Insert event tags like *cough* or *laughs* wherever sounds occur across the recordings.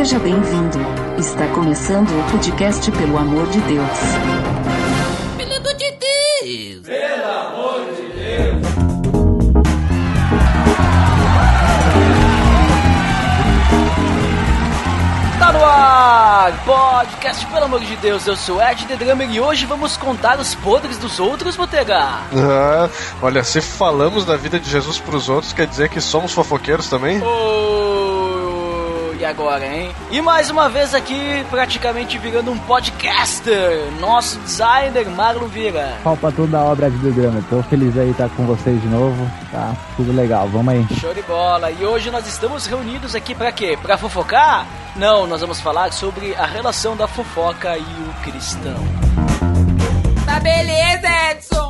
Seja bem-vindo. Está começando o podcast Pelo Amor de Deus. Pelo amor de Deus! Pelo amor de Deus! Tá no ar! Podcast Pelo Amor de Deus, eu sou Ed The Drummer e hoje vamos contar os podres dos outros, Botega. Ah, olha, se falamos da vida de Jesus pros outros, quer dizer que somos fofoqueiros também? Oh, agora, hein? E mais uma vez aqui, praticamente virando um podcaster, nosso designer Marlon Vira. Palpa toda a obra de Drummer. Tô feliz aí estar com vocês de novo. Tá tudo legal, vamos aí. Show de bola! E hoje nós estamos reunidos aqui para quê? Para fofocar? Não, nós vamos falar sobre a relação da fofoca e o cristão. Tá beleza, Edson!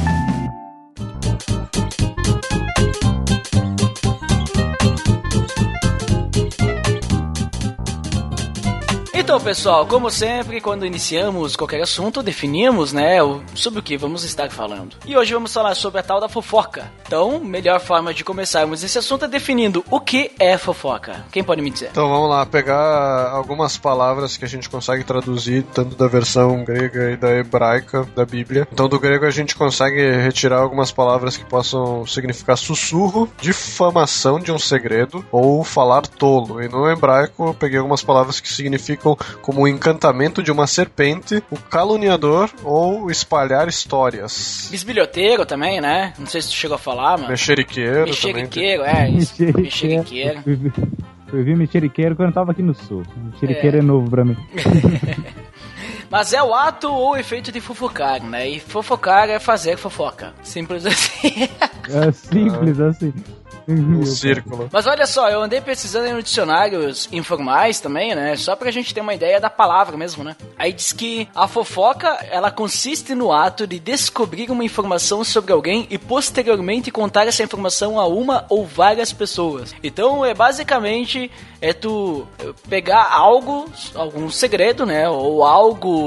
Então, pessoal, como sempre, quando iniciamos qualquer assunto, definimos, né, sobre o que vamos estar falando. E hoje vamos falar sobre a tal da fofoca. Então, melhor forma de começarmos esse assunto é definindo o que é fofoca. Quem pode me dizer? Então vamos lá, pegar algumas palavras que a gente consegue traduzir, tanto da versão grega e da hebraica da Bíblia. Então, do grego a gente consegue retirar algumas palavras que possam significar sussurro, difamação de um segredo ou falar tolo. E no hebraico eu peguei algumas palavras que significam como o encantamento de uma serpente, o caluniador ou espalhar histórias. Bisbilhoteiro também, né? Não sei se tu chegou a falar, mano. Mexeriqueiro, Mexeriqueiro, é isso. Mexeriqueiro. Eu vi mexeriqueiro quando eu tava aqui no sul. Mexeriqueiro é, é novo pra mim. *laughs* Mas é o ato ou o efeito de fofocar, né? E fofocar é fazer fofoca. Simples assim. *laughs* É simples assim. Um círculo. Mas olha só, eu andei pesquisando em dicionários informais também, né? Só pra gente ter uma ideia da palavra mesmo, né? Aí diz que a fofoca, ela consiste no ato de descobrir uma informação sobre alguém e posteriormente contar essa informação a uma ou várias pessoas. Então, é basicamente é tu pegar algo, algum segredo, né? Ou algo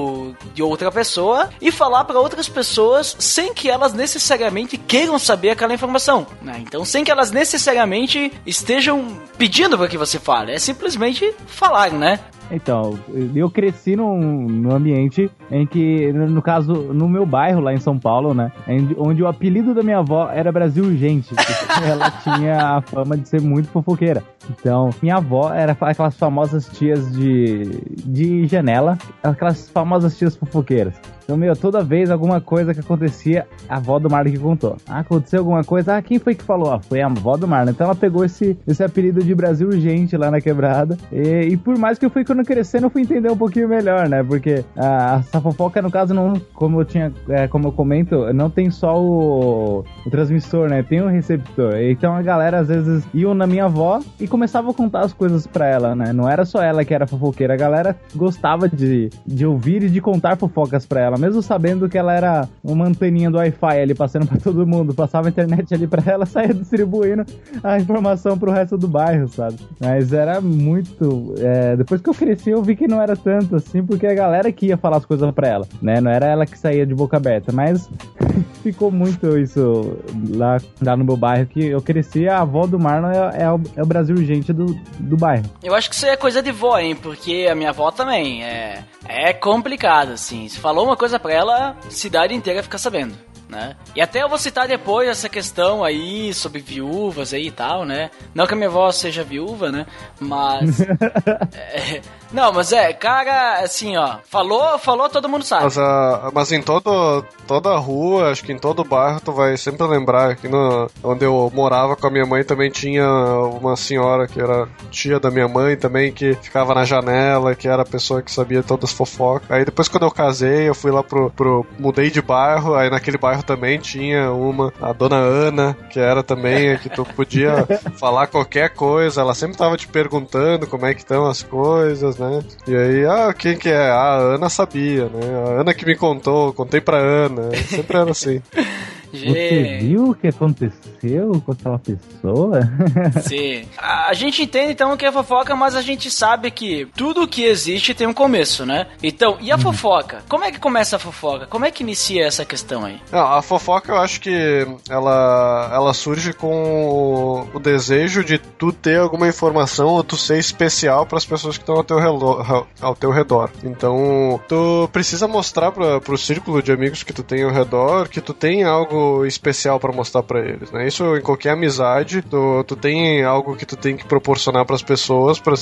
de outra pessoa e falar para outras pessoas sem que elas necessariamente queiram saber aquela informação, né? Então, sem que elas necessariamente estejam pedindo para que você fale, é simplesmente falar, né? Então, eu cresci num, num ambiente em que, no caso, no meu bairro lá em São Paulo, né? Onde o apelido da minha avó era Brasil Gente. *laughs* ela tinha a fama de ser muito fofoqueira. Então, minha avó era aquelas famosas tias de, de janela, aquelas famosas tias fofoqueiras. Então, meu, toda vez alguma coisa que acontecia, a avó do Marlon que contou. Ah, aconteceu alguma coisa, ah, quem foi que falou? Ah, foi a avó do Marlon. Então ela pegou esse, esse apelido de Brasil Gente lá na quebrada. E, e por mais que eu fui quando crescendo, eu fui entender um pouquinho melhor, né? Porque ah, essa fofoca, no caso, não, como eu tinha, é, como eu comento, não tem só o, o transmissor, né? Tem o receptor. Então a galera às vezes iam na minha avó e começava a contar as coisas pra ela, né? Não era só ela que era fofoqueira, a galera gostava de, de ouvir e de contar fofocas pra ela, mesmo sabendo que ela era uma anteninha do Wi-Fi ali passando pra todo mundo, passava a internet ali pra ela, *laughs* saía distribuindo a informação pro resto do bairro, sabe? Mas era muito. É, depois que eu cresci, eu vi que não era tanto assim, porque a galera que ia falar as coisas pra ela, né? Não era ela que saía de boca aberta, mas *laughs* ficou muito isso lá, lá no meu bairro, que eu cresci, a avó do Marlon é, é, o, é o Brasil gente do, do bairro. Eu acho que isso é coisa de vó, hein? Porque a minha avó também é, é complicado, assim. Se falou uma coisa pra ela, a cidade inteira fica sabendo. Né? E até eu vou citar depois essa questão aí sobre viúvas aí e tal, né? Não que a minha avó seja viúva, né? Mas. *laughs* é, não, mas é, cara, assim, ó, falou, falou, todo mundo sabe. Mas, uh, mas em todo, toda rua, acho que em todo bairro, tu vai sempre lembrar. Aqui no, onde eu morava com a minha mãe também tinha uma senhora que era tia da minha mãe também, que ficava na janela, que era a pessoa que sabia todas as fofocas. Aí depois quando eu casei, eu fui lá pro, pro. mudei de bairro, aí naquele bairro também tinha uma, a dona Ana, que era também, que tu podia *laughs* falar qualquer coisa, ela sempre tava te perguntando como é que estão as coisas, né? né? E aí, ah, quem que é? Ah, a Ana sabia, né? A Ana que me contou, contei pra Ana. Sempre era assim. *laughs* Você viu o que aconteceu com aquela pessoa? *laughs* Sim. A gente entende então que é fofoca, mas a gente sabe que tudo que existe tem um começo, né? Então, e a fofoca? Como é que começa a fofoca? Como é que inicia essa questão aí? Não, a fofoca eu acho que ela, ela surge com o, o desejo de tu ter alguma informação ou tu ser especial para as pessoas que estão ao teu, redor, ao teu redor. Então, tu precisa mostrar para pro círculo de amigos que tu tem ao redor que tu tem algo especial para mostrar para eles, né? Isso em qualquer amizade, tu, tu tem algo que tu tem que proporcionar para as pessoas para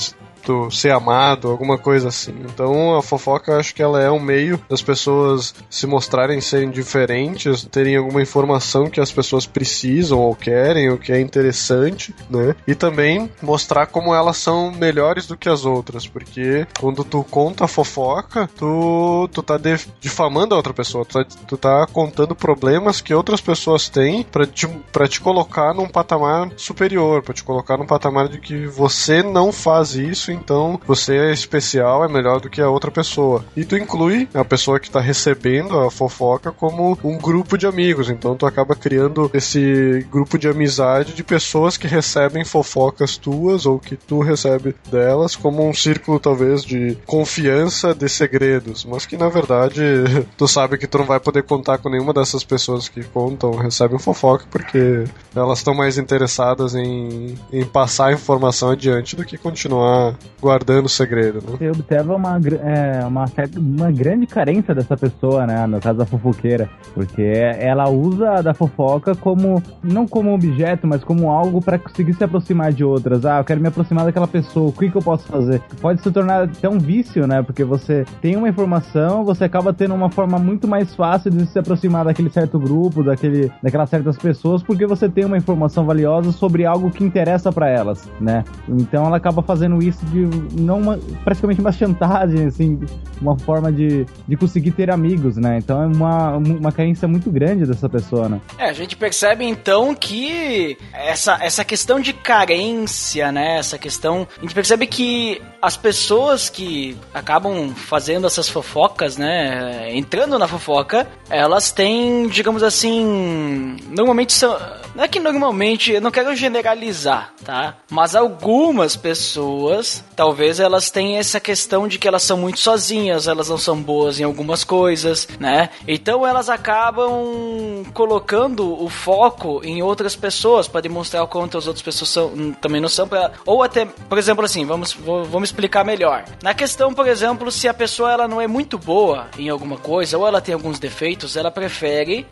tu ser amado, alguma coisa assim. Então a fofoca acho que ela é um meio das pessoas se mostrarem serem diferentes, terem alguma informação que as pessoas precisam ou querem, o que é interessante, né? E também mostrar como elas são melhores do que as outras, porque quando tu conta a fofoca, tu, tu tá difamando a outra pessoa, tu tá, tu tá contando problemas que outras pessoas têm para te, pra te colocar num patamar superior, para te colocar num patamar de que você não faz isso então você é especial, é melhor do que a outra pessoa. E tu inclui a pessoa que tá recebendo a fofoca como um grupo de amigos, então tu acaba criando esse grupo de amizade de pessoas que recebem fofocas tuas ou que tu recebe delas como um círculo talvez de confiança de segredos, mas que na verdade *laughs* tu sabe que tu não vai poder contar com nenhuma dessas pessoas que contam, recebem fofoca porque elas estão mais interessadas em, em passar a informação adiante do que continuar guardando o segredo, né? Você observa uma, é, uma, uma grande carência dessa pessoa, né? No caso da fofoqueira. Porque ela usa da fofoca como, não como objeto, mas como algo para conseguir se aproximar de outras. Ah, eu quero me aproximar daquela pessoa, o que, que eu posso fazer? Pode se tornar até um vício, né? Porque você tem uma informação, você acaba tendo uma forma muito mais fácil de se aproximar daquele certo grupo, daquele, daquelas certas pessoas, porque você tem uma informação valiosa sobre algo que interessa para elas, né? Então ela acaba fazendo isso de não uma, praticamente uma chantagem, assim, uma forma de, de conseguir ter amigos, né? Então é uma, uma carência muito grande dessa pessoa, né? É, a gente percebe então que essa, essa questão de carência, né? Essa questão. A gente percebe que as pessoas que acabam fazendo essas fofocas, né? Entrando na fofoca, elas têm, digamos assim. Normalmente são. Não é que normalmente, eu não quero generalizar, tá? Mas algumas pessoas talvez elas tenham essa questão de que elas são muito sozinhas, elas não são boas em algumas coisas, né? Então elas acabam colocando o foco em outras pessoas para demonstrar o quanto as outras pessoas são, também não são pra, ou até, por exemplo, assim, vamos vamos explicar melhor. Na questão, por exemplo, se a pessoa ela não é muito boa em alguma coisa ou ela tem alguns defeitos, ela prefere,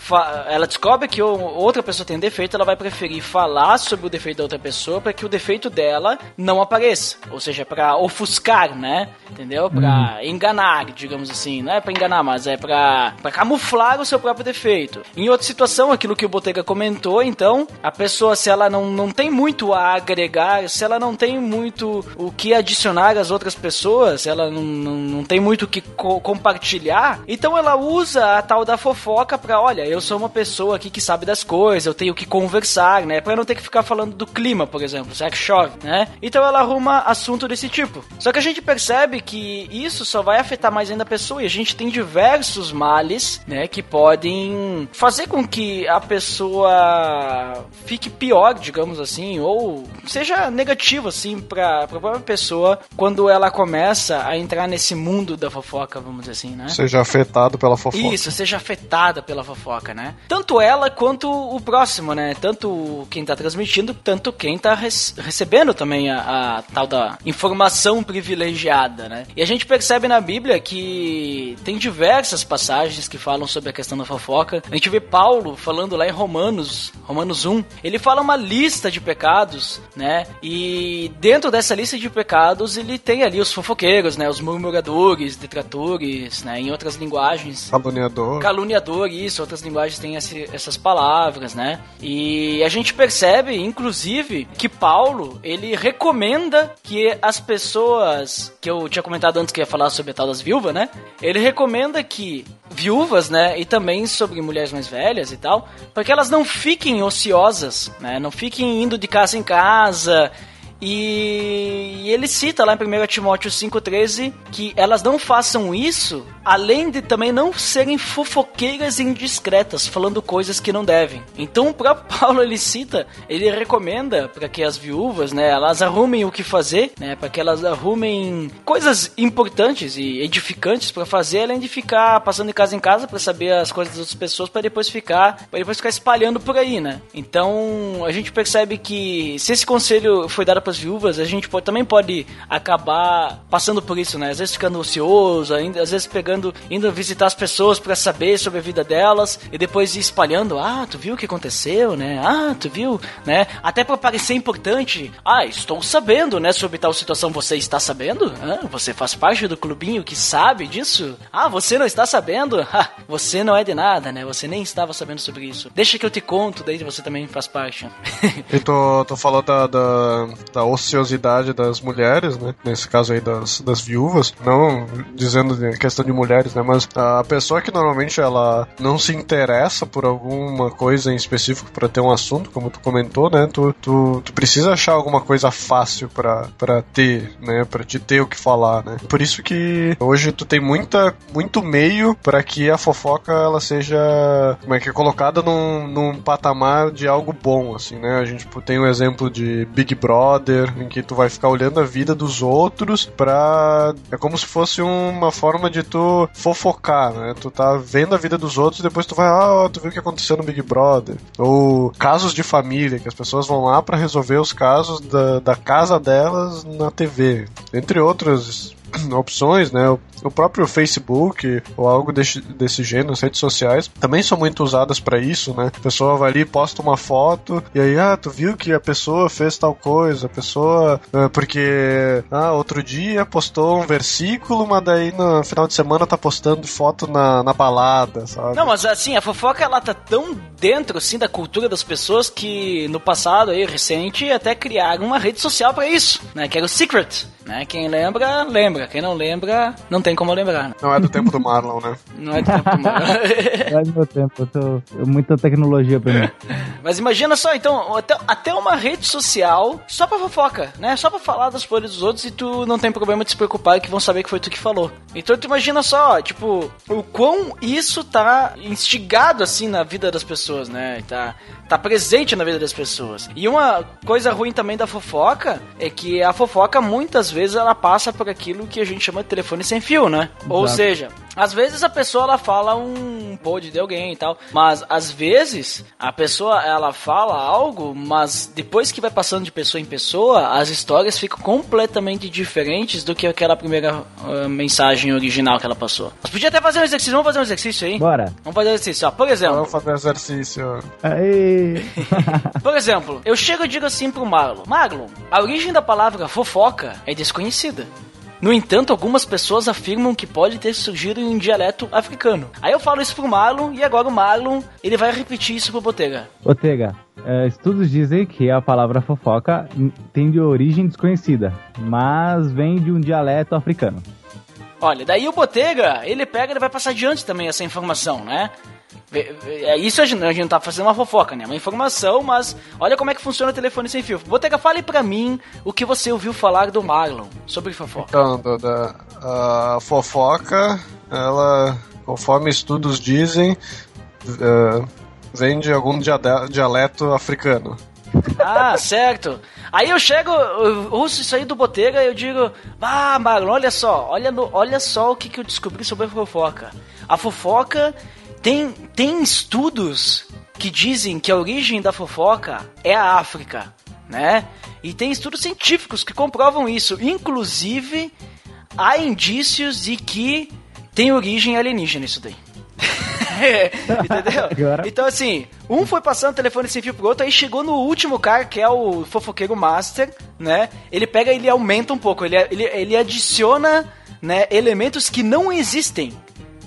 ela descobre que outra pessoa tem defeito, ela vai preferir falar sobre o defeito da outra pessoa para que o defeito dela não apareça, ou seja, para ofuscar, né? Entendeu? Pra uhum. enganar, digamos assim. Não é pra enganar, mas é pra, pra camuflar o seu próprio defeito. Em outra situação, aquilo que o Botega comentou, então, a pessoa, se ela não, não tem muito a agregar, se ela não tem muito o que adicionar às outras pessoas, ela não, não, não tem muito o que co compartilhar, então ela usa a tal da fofoca pra, olha, eu sou uma pessoa aqui que sabe das coisas, eu tenho que conversar, né? Pra não ter que ficar falando do clima, por exemplo, será que chove, né? Então ela arruma assunto desse tipo. Só que a gente percebe que isso só vai afetar mais ainda a pessoa e a gente tem diversos males, né, que podem fazer com que a pessoa fique pior, digamos assim, ou seja negativo assim para a própria pessoa quando ela começa a entrar nesse mundo da fofoca, vamos dizer assim, né? Seja afetado pela fofoca. Isso, seja afetada pela fofoca, né? Tanto ela quanto o próximo, né? Tanto quem tá transmitindo, tanto quem tá recebendo também a, a tal da informação privilegiada, né? E a gente percebe na Bíblia que tem diversas passagens que falam sobre a questão da fofoca. A gente vê Paulo falando lá em Romanos, Romanos 1, ele fala uma lista de pecados, né? E dentro dessa lista de pecados, ele tem ali os fofoqueiros, né? Os murmuradores, detratores, né? Em outras linguagens. Caluniador. Caluniador, isso. Outras linguagens têm esse, essas palavras, né? E a gente percebe, inclusive, que Paulo, ele recomenda que as pessoas, que eu tinha comentado antes que ia falar sobre a tal das viúvas, né? Ele recomenda que viúvas, né, e também sobre mulheres mais velhas e tal, para que elas não fiquem ociosas, né? Não fiquem indo de casa em casa E, ele cita lá em 1 Timóteo 5,13 que elas não façam isso, além de também não serem fofoqueiras e indiscretas, falando coisas que não devem. Então o próprio *laughs* Paulo ele cita, ele recomenda para que as viúvas, né, elas arrumem o que fazer, né, para que elas arrumem coisas importantes e edificantes para fazer, além de ficar passando de casa em casa para saber as coisas das outras pessoas, para depois ficar, para depois ficar espalhando por aí, né? Então a gente percebe que se esse conselho foi dado para as viúvas, a gente pode, também pode acabar passando por isso, né? Às vezes ficando ocioso, ainda, às vezes pegando, indo visitar as pessoas para saber sobre a vida delas e depois espalhando, ah, tu viu o que aconteceu, né? Ah, tu viu, né? Até para parecer importante, ah, estou sabendo, né, sobre tal situação, você está sabendo? Você faz parte do clubinho que sabe disso? Ah, você não está sabendo? *laughs* Você não é de nada, né? Você nem estava sabendo sobre isso. Deixa que eu te conto, daí você também faz parte. *laughs* E tu, tu falou da, da, da ociosidade das mulheres, né? Nesse caso aí das, das viúvas. Não dizendo de questão de mulheres, né? Mas a pessoa que normalmente ela não se interessa por alguma coisa em específico para ter um assunto, como tu comentou, né? Tu, tu, tu precisa achar alguma coisa fácil para ter, né? Para te ter o que falar, né? Por isso que hoje tu tem muita, muito meio para que a fofoca ela seja, como é que é, colocada num, num patamar de algo bom, assim, né? A gente tem o um exemplo de Big Brother, em que tu vai ficar olhando a vida dos outros pra... É como se fosse uma forma de tu fofocar, né? Tu tá vendo a vida dos outros e depois tu vai, ah, tu viu o que aconteceu no Big Brother. Ou casos de família, que as pessoas vão lá para resolver os casos da, da casa delas na TV. Entre outras *clears throat* opções, né? O próprio Facebook ou algo desse, desse gênero, as redes sociais, também são muito usadas para isso, né? A pessoa vai ali, posta uma foto e aí, ah, tu viu que a pessoa fez tal coisa, a pessoa. Ah, porque, ah, outro dia postou um versículo, mas daí no final de semana tá postando foto na, na balada, sabe? Não, mas assim, a fofoca ela tá tão dentro, assim, da cultura das pessoas que no passado aí, recente, até criaram uma rede social para isso, né? Que era o Secret. Né? Quem lembra, lembra. Quem não lembra, não tem como lembrar. Né? Não é do tempo do Marlon, né? *laughs* Não é do tempo do Marlon. é do meu tempo, eu tô... muita tecnologia pra mim. *laughs* Mas imagina só, então, até, até uma rede social só pra fofoca, né? Só pra falar das folhas dos outros e tu não tem problema de se preocupar que vão saber que foi tu que falou. Então tu imagina só, tipo, o quão isso tá instigado assim na vida das pessoas, né? Tá, tá presente na vida das pessoas. E uma coisa ruim também da fofoca é que a fofoca muitas vezes ela passa por aquilo que a gente chama de telefone sem fio, né? Exato. Ou seja, às vezes a pessoa ela fala um pod de alguém e tal, mas às vezes a pessoa ela fala algo, mas depois que vai passando de pessoa em pessoa, as histórias ficam completamente diferentes do que aquela primeira uh, mensagem original que ela passou. Mas podia até fazer um exercício, vamos fazer um exercício aí? Bora. Vamos fazer um exercício, ó. Por exemplo. Vamos fazer um exercício. Aê. *laughs* Por exemplo, eu chego e digo assim pro Marlon: Marlon, a origem da palavra fofoca é desconhecida. No entanto, algumas pessoas afirmam que pode ter surgido em um dialeto africano. Aí eu falo isso pro Marlon e agora o Marlon ele vai repetir isso pro Botega. Botega, é, estudos dizem que a palavra fofoca tem de origem desconhecida, mas vem de um dialeto africano. Olha, daí o Botega, ele pega e vai passar adiante também essa informação, né? É isso a gente, a gente não tá fazendo uma fofoca, né? Uma informação, mas olha como é que funciona o telefone sem fio. Botega, fale pra mim o que você ouviu falar do Marlon sobre fofoca. Então, da, a fofoca, ela, conforme estudos dizem, uh, vem de algum dialeto africano. Ah, certo. Aí eu chego, eu uso isso aí do Botega e eu digo, ah, Marlon, olha só, olha, no, olha só o que, que eu descobri sobre a fofoca. A fofoca tem, tem estudos que dizem que a origem da fofoca é a África, né? E tem estudos científicos que comprovam isso. Inclusive, há indícios de que tem origem alienígena isso daí. *laughs* Entendeu? Agora. Então, assim, um foi passando o telefone sem fio pro outro, aí chegou no último cara, que é o fofoqueiro master, né? Ele pega e ele aumenta um pouco, ele, ele, ele adiciona né, elementos que não existem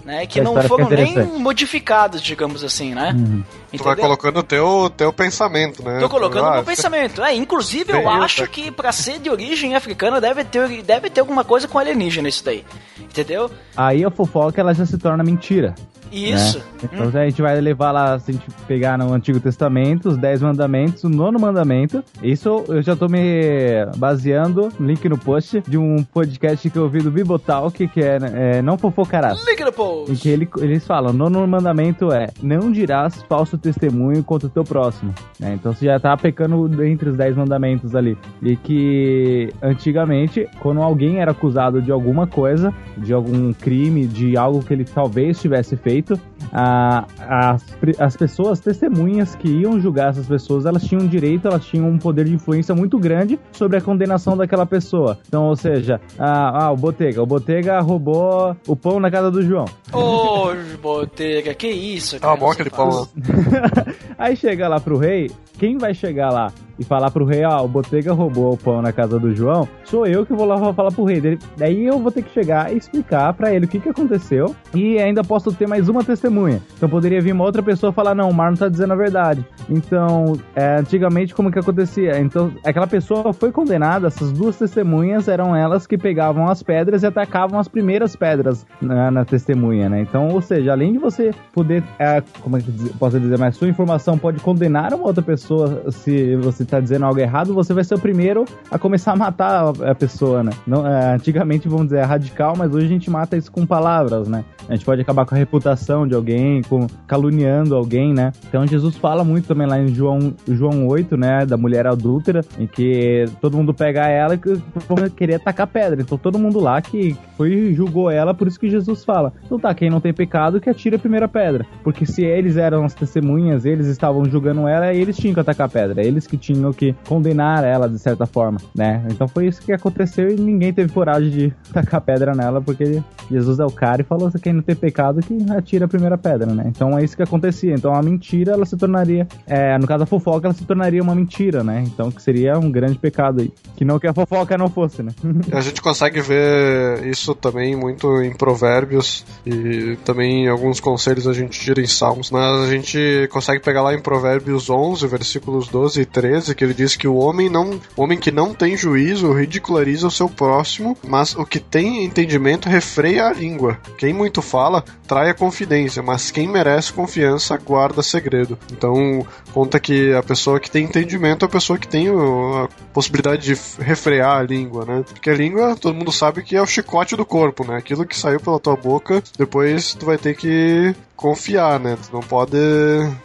né? Que não foram nem modificados, digamos assim, né? Uhum. Tu vai colocando o teu, teu pensamento, né? Tô colocando o meu pensamento. É, inclusive eu acho que para ser de origem africana deve ter, deve ter alguma coisa com alienígena isso daí. Entendeu? Aí a fofoca ela já se torna mentira. Isso. Né? Então hum. a gente vai levar lá, se a gente pegar no Antigo Testamento, os 10 mandamentos, o nono mandamento. Isso eu já tô me baseando, link no post, de um podcast que eu ouvi do Bibotalk, que é, é Não Fofocarás. Link no post! Em que ele, eles falam, o nono mandamento é, não dirás falso testemunho contra o teu próximo. É, então você já tá pecando entre os 10 mandamentos ali. E que antigamente, quando alguém era acusado de alguma coisa, de algum crime, de algo que ele talvez tivesse feito, a, as, as pessoas, testemunhas que iam julgar essas pessoas, elas tinham direito, elas tinham um poder de influência muito grande sobre a condenação daquela pessoa. Então, ou seja, a, ah, o Botega, o Botega roubou o pão na casa do João. Ô, oh, Botega, que isso? Tá bom aquele pão. *laughs* *laughs* Aí chega lá pro rei, quem vai chegar lá e falar pro rei, ó, o Botega roubou o pão na casa do João, sou eu que vou lá falar pro rei dele. Daí eu vou ter que chegar e explicar para ele o que que aconteceu e ainda posso ter mais uma testemunha. Então poderia vir uma outra pessoa falar, não, o Marlon tá dizendo a verdade. Então, é, antigamente como que acontecia? Então, aquela pessoa foi condenada, essas duas testemunhas eram elas que pegavam as pedras e atacavam as primeiras pedras na, na testemunha, né? Então, ou seja, além de você poder, é, como é que posso dizer, mas sua informação pode condenar uma outra pessoa se você está dizendo algo errado, você vai ser o primeiro a começar a matar a pessoa, né? Não, é, antigamente, vamos dizer, é radical, mas hoje a gente mata isso com palavras, né? A gente pode acabar com a reputação de alguém, com caluniando alguém, né? Então Jesus fala muito também lá em João, João 8, né? Da mulher adúltera, em que todo mundo pega ela e querer atacar pedra. Então todo mundo lá que foi julgou ela, por isso que Jesus fala. Então tá, quem não tem pecado que atire a primeira pedra. Porque se eles eram as testemunhas, eles estavam julgando ela, eles tinham que atacar a pedra. Eles que tinham que condenar ela de certa forma, né? Então foi isso que aconteceu e ninguém teve coragem de *laughs* tacar pedra nela, porque Jesus é o cara e falou: quem não tem pecado que atira a primeira pedra, né? Então é isso que acontecia. Então a mentira, ela se tornaria, é, no caso da fofoca, ela se tornaria uma mentira, né? Então que seria um grande pecado aí. Que não que a fofoca não fosse, né? *laughs* a gente consegue ver isso também muito em provérbios e também alguns conselhos a gente tira em salmos? A gente consegue pegar lá em provérbios 11, versículos 12 e 13, que ele diz que o homem não, o homem que não tem juízo ridiculariza o seu próximo, mas o que tem entendimento refreia a língua. Quem muito fala trai a confidência, mas quem merece confiança guarda segredo. Então, conta que a pessoa que tem entendimento é a pessoa que tem a possibilidade de refrear a língua, né? Porque a língua, todo mundo sabe que é o chicote do corpo, né? Aquilo que saiu pela tua boca, depois tu vai ter que confiar, né? Tu não pode,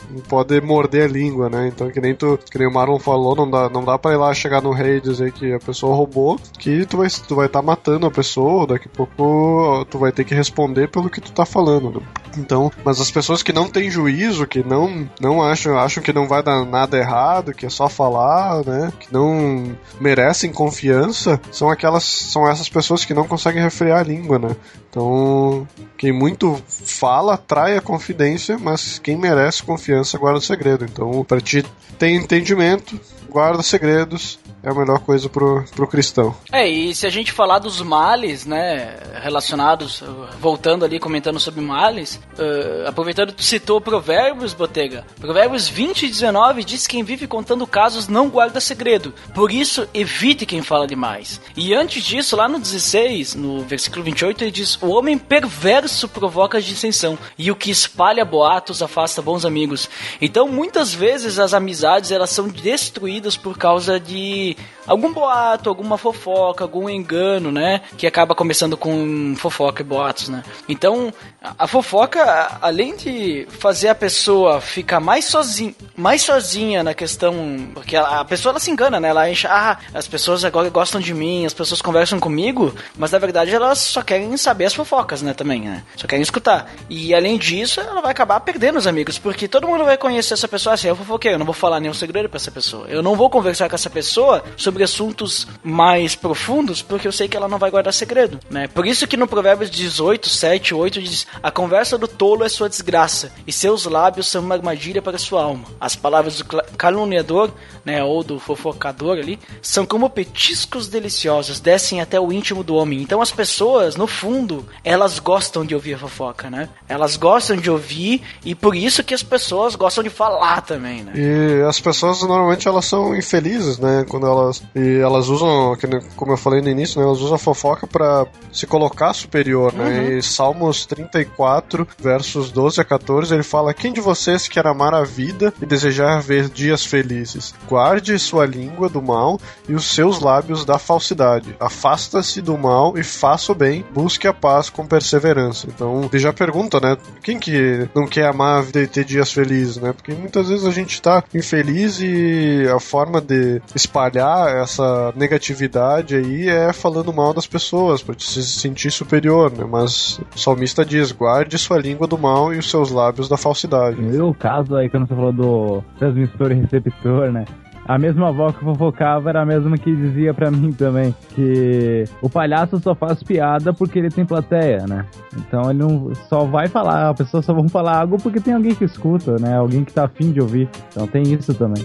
não pode morder a língua, né? Então, que nem tu, que nem o Marlon falou, não dá, não dá pra ir lá chegar no rei e dizer que a pessoa roubou, que tu vai, tu vai estar tá matando a pessoa, daqui a pouco tu vai ter que responder pelo que tu tá falando. Né? Então, mas as pessoas que não têm juízo, que não, não acham, acham que não vai dar nada errado, que é só falar, né? Que não merecem confiança, são aquelas, são essas pessoas que não conseguem refrear a língua, né? Então, quem muito fala trai a confidência, mas quem merece confiança guarda segredo. Então, para ti ter entendimento, guarda segredos, é a melhor coisa pro, pro cristão. É, e se a gente falar dos males, né, relacionados, voltando ali, comentando sobre males, uh, aproveitando que citou Provérbios, Botega, Provérbios 20 e 19 diz que quem vive contando casos não guarda segredo, por isso evite quem fala demais. E antes disso, lá no 16, no versículo 28, ele diz, o homem perverso provoca dissensão, e o que espalha boatos afasta bons amigos. Então, muitas vezes as amizades, elas são destruídas por causa de see algum boato, alguma fofoca, algum engano, né? Que acaba começando com fofoca e boatos, né? Então, a fofoca, além de fazer a pessoa ficar mais sozinha, mais sozinha na questão, porque a, pessoa ela se engana, né? Ela acha, ah, as pessoas agora gostam de mim, as pessoas conversam comigo, mas na verdade elas só querem saber as fofocas, né? Também, né? Só querem escutar. E além disso, ela vai acabar perdendo os amigos, porque todo mundo vai conhecer essa pessoa assim, eu fofoqueiro, eu não vou falar nenhum segredo para essa pessoa. Eu não vou conversar com essa pessoa sobre assuntos mais profundos, porque eu sei que ela não vai guardar segredo, né? Por isso que no Provérbios 18, 7, 8 diz: A conversa do tolo é sua desgraça, e seus lábios são uma armadilha para sua alma. As palavras do caluniador, né, ou do fofocador ali, são como petiscos deliciosos, descem até o íntimo do homem. Então as pessoas, no fundo, elas gostam de ouvir fofoca, né? Elas gostam de ouvir e por isso que as pessoas gostam de falar também, né? E as pessoas normalmente elas são infelizes, né? Quando elas E elas usam, como eu falei no início, né, elas usam a fofoca para se colocar superior, né? Uhum. E Salmos 34, versos 12 a 14, ele fala: Quem de vocês quer amar a vida e desejar ver dias felizes? Guarde sua língua do mal e os seus lábios da falsidade. Afasta-se do mal e faça o bem, busque a paz com perseverança. Então, ele já pergunta, né? Quem que não quer amar a vida e ter dias felizes, né? Porque muitas vezes a gente tá infeliz e a forma de espalhar essa negatividade aí é falando mal das pessoas, para se sentir superior, né? Mas o salmista diz: guarde sua língua do mal e os seus lábios da falsidade. E o caso aí, quando você falou do transmissor e receptor, né? A mesma avó que fofocava era a mesma que dizia para mim também que o palhaço só faz piada porque ele tem plateia, né? Então ele não só vai falar, a pessoa só vão falar algo porque tem alguém que escuta, né? Alguém que tá afim de ouvir. Então tem isso também.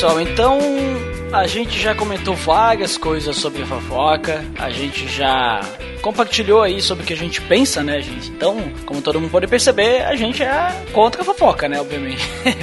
Pessoal, então a gente já comentou várias coisas sobre a fofoca, a gente já compartilhou aí sobre o que a gente pensa, né, gente? Então, como todo mundo pode perceber, a gente é contra a fofoca, né, obviamente.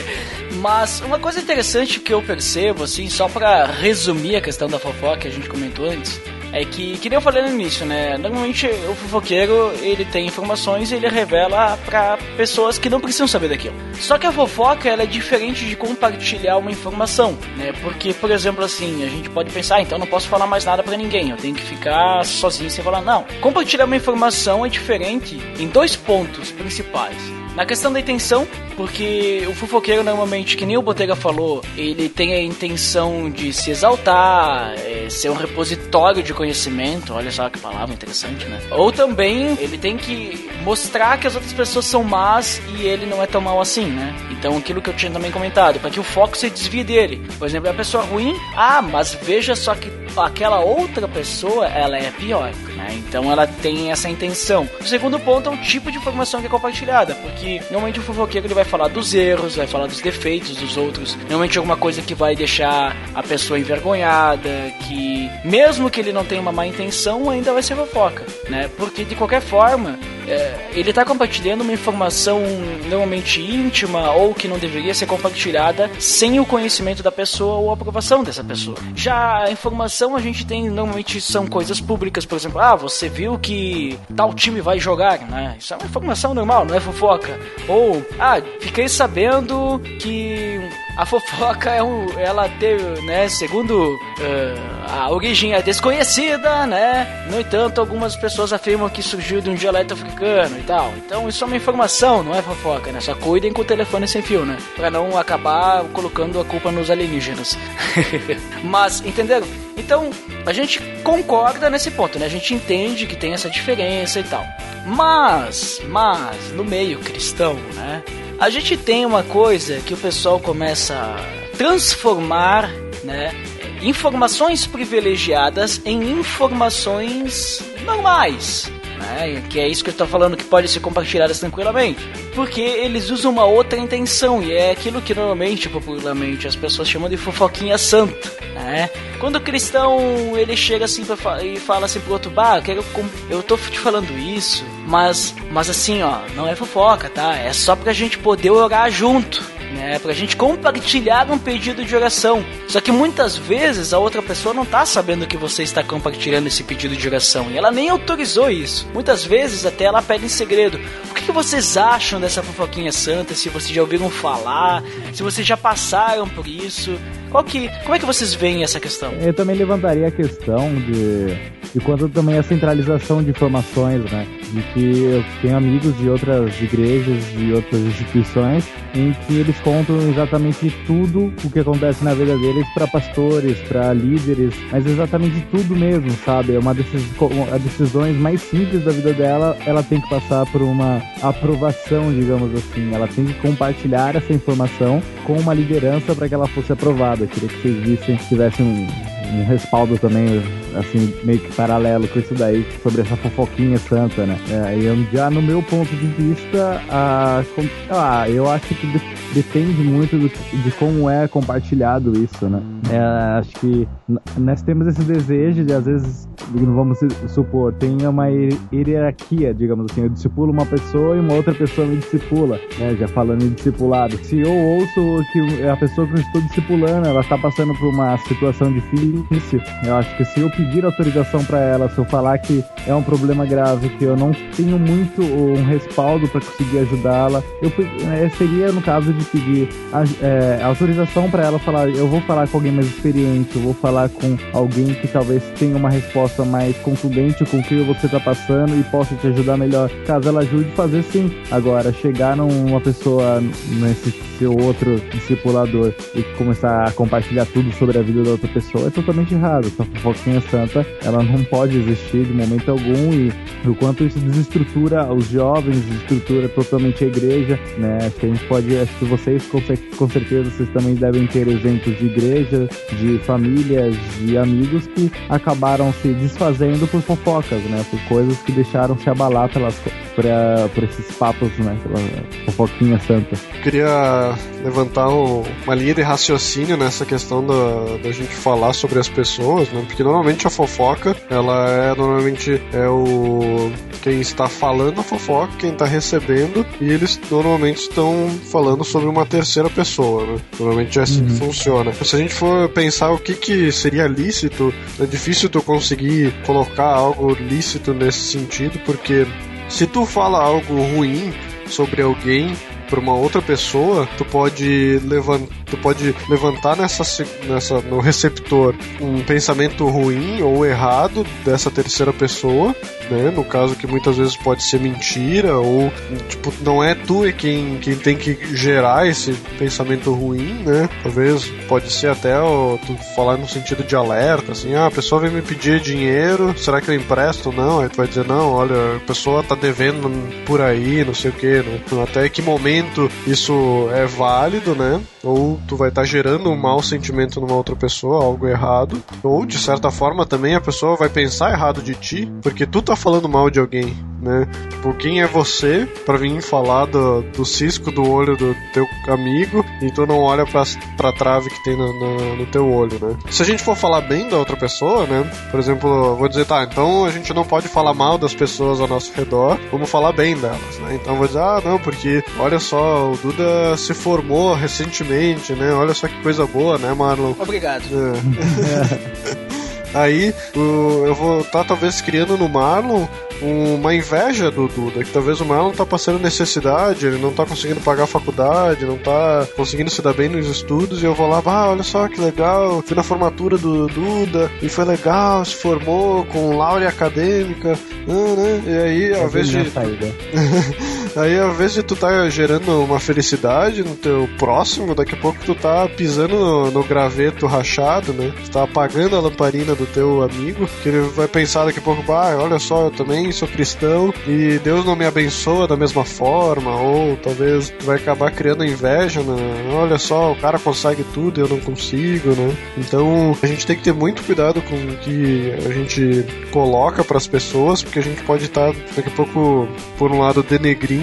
*laughs* Mas uma coisa interessante que eu percebo, assim, só para resumir a questão da fofoca que a gente comentou antes, é que, que nem eu falei no início, né? Normalmente o fofoqueiro ele tem informações e ele revela para pessoas que não precisam saber daquilo. Só que a fofoca ela é diferente de compartilhar uma informação, né? Porque, por exemplo, assim, a gente pode pensar, ah, então não posso falar mais nada para ninguém, eu tenho que ficar sozinho sem falar. Não. Compartilhar uma informação é diferente em dois pontos principais. Na questão da intenção, porque o fofoqueiro normalmente, que nem o Botega falou, ele tem a intenção de se exaltar, é, ser um repositório de conhecimento, olha só que palavra interessante, né? Ou também ele tem que mostrar que as outras pessoas são más e ele não é tão mal assim, né? Então aquilo que eu tinha também comentado, para que o foco se desvie dele. Por exemplo, a pessoa ruim, ah, mas veja só que aquela outra pessoa, ela é pior. Né? Então ela tem essa intenção. O segundo ponto é o tipo de informação que é compartilhada, porque normalmente o fofoqueiro ele vai falar dos erros, vai falar dos defeitos dos outros, normalmente alguma coisa que vai deixar a pessoa envergonhada, que mesmo que ele não tenha uma má intenção, ainda vai ser fofoca, né? Porque de qualquer forma, é, ele está compartilhando uma informação normalmente íntima ou que não deveria ser compartilhada sem o conhecimento da pessoa ou a aprovação dessa pessoa. Já a informação a gente tem normalmente são coisas públicas, por exemplo, ah, você viu que tal time vai jogar, né? Isso é uma informação normal, não é fofoca. Ou, ah, fiquei sabendo que a fofoca é um, ela teve, né, segundo uh, a origem é desconhecida, né? No entanto, algumas pessoas afirmam que surgiu de um dialeto africano e tal. Então, isso é uma informação, não é fofoca, né? Só cuidem com o telefone sem fio, né? Pra não acabar colocando a culpa nos alienígenas. *laughs* Mas, entenderam? Então, a gente concorda nesse ponto, né? A gente entende que tem essa diferença e tal. Mas, mas, no meio cristão, né? A gente tem uma coisa que o pessoal começa a transformar, né? Informações privilegiadas em informações normais, né? Que é isso que eu estou falando que pode ser compartilhadas tranquilamente. Porque eles usam uma outra intenção e é aquilo que normalmente, popularmente, as pessoas chamam de fofoquinha santa, né? Quando o cristão ele chega assim pra, e fala assim pro outro, bah, eu, eu tô te falando isso, mas, mas assim, ó, não é fofoca, tá? É só pra gente poder orar junto né? Pra gente compartilhar um pedido de oração. Só que muitas vezes a outra pessoa não tá sabendo que você está compartilhando esse pedido de oração e ela nem autorizou isso. Muitas vezes até ela pede em segredo. O que, vocês acham dessa fofoquinha santa? Se vocês já ouviram falar, se vocês já passaram por isso, qual que, como é que vocês veem essa questão? Eu também levantaria a questão de, de quanto também a centralização de informações, né? De que eu tenho amigos de outras igrejas e outras instituições em que eles contam exatamente tudo o que acontece na vida deles para pastores, para líderes, mas exatamente tudo mesmo, sabe? É uma dessas decisões mais simples da vida dela, ela tem que passar por uma aprovação, digamos assim. Ela tem que compartilhar essa informação com uma liderança para que ela fosse aprovada. Eu queria que vocês vissem, tivessem um um respaldo também, assim, meio que paralelo com isso daí, sobre essa fofoquinha santa, né? É, e já no meu ponto de vista, a, ah, eu acho que depende muito do, de como é compartilhado isso, né? É, acho que nós temos esse desejo de, às vezes, vamos supor, tem uma hierarquia, digamos assim, eu discipulo uma pessoa e uma outra pessoa me discipula, né? Já falando em discipulado. Se eu ouço que a pessoa que eu estou discipulando, ela está passando por uma situação difícil, eu acho que se eu pedir autorização para ela, se eu falar que é um problema grave, que eu não tenho muito um respaldo para conseguir ajudá-la, eu é, seria no caso de pedir é, autorização para ela falar, eu vou falar com alguém mais experiente, eu vou falar com alguém que talvez tenha uma resposta mais contundente com o que você está passando e possa te ajudar melhor. Caso ela ajude, fazer sim. Agora, chegar numa pessoa nesse seu outro discipulador e começar a compartilhar tudo sobre a vida da outra pessoa é totalmente errado. Essa fofoquinha santa, ela não pode existir de momento algum e o quanto isso desestrutura os jovens, desestrutura totalmente a igreja, né? Acho que a gente pode, acho que vocês com, com certeza vocês também devem ter exemplos de igreja, de famílias, de amigos que acabaram se desfazendo por fofocas, né? Por coisas que deixaram se abalar pelas pra, por esses papos, né? Pela fofoquinha santa. Queria levantar um, uma linha de raciocínio nessa questão da, da gente falar sobre as pessoas, né? Porque normalmente a fofoca, ela é normalmente é o quem está falando a fofoca, quem está recebendo, e eles normalmente estão falando sobre uma terceira pessoa, né? Normalmente é assim uhum. que funciona. Se a gente for pensar o que, que seria lícito, é difícil tu conseguir colocar algo lícito nesse sentido, porque se tu fala algo ruim sobre alguém para uma outra pessoa, tu pode levantar, tu pode levantar nessa, nessa no receptor um pensamento ruim ou errado dessa terceira pessoa né? No caso que muitas vezes pode ser mentira ou tipo não é tu é quem, quem tem que gerar esse pensamento ruim, né? Talvez pode ser até ó, tu falar no sentido de alerta, assim, ah, a pessoa vem me pedir dinheiro, será que eu empresto? Não, aí tu vai dizer não, olha, a pessoa tá devendo por aí, não sei o que, né? Até que momento isso é válido, né? Ou tu vai estar tá gerando um mau sentimento numa outra pessoa, algo errado, ou de certa forma também a pessoa vai pensar errado de ti, porque tu tá falando mal de alguém, né? Tipo, quem é você para vir falar do, do cisco do olho do teu amigo e tu não olha pra, pra trave que tem no, no, no, teu olho, né? Se a gente for falar bem da outra pessoa, né? Por exemplo, vou dizer, tá, então a gente não pode falar mal das pessoas ao nosso redor, vamos falar bem delas, né? Então vou dizer, ah, não, porque olha só, o Duda se formou recentemente, né? Olha só que coisa boa, né, Marlon? Obrigado. É. *laughs* *laughs* Aí eu vou estar tá, talvez criando no Marlon uma inveja do Duda, que talvez o Marlon tá passando necessidade, ele não tá conseguindo pagar a faculdade, não tá conseguindo se dar bem nos estudos, e eu vou lá, ah, olha só que legal, fui na formatura do Duda, e foi legal, se formou com laurea acadêmica, ah, né? E aí, ao invés de. *laughs* aí, ao invés de tu tá gerando uma felicidade no teu próximo, daqui a pouco tu tá pisando no, no graveto rachado, né? Tu tá apagando a lamparina do teu amigo, que ele vai pensar daqui a pouco, ah, olha só, eu também sou cristão e Deus não me abençoa da mesma forma, ou talvez vai acabar criando inveja, né? Olha só, o cara consegue tudo e eu não consigo, né? Então a gente tem que ter muito cuidado com o que a gente coloca para as pessoas, porque a gente pode estar tá, daqui a pouco, por um lado, denegrindo,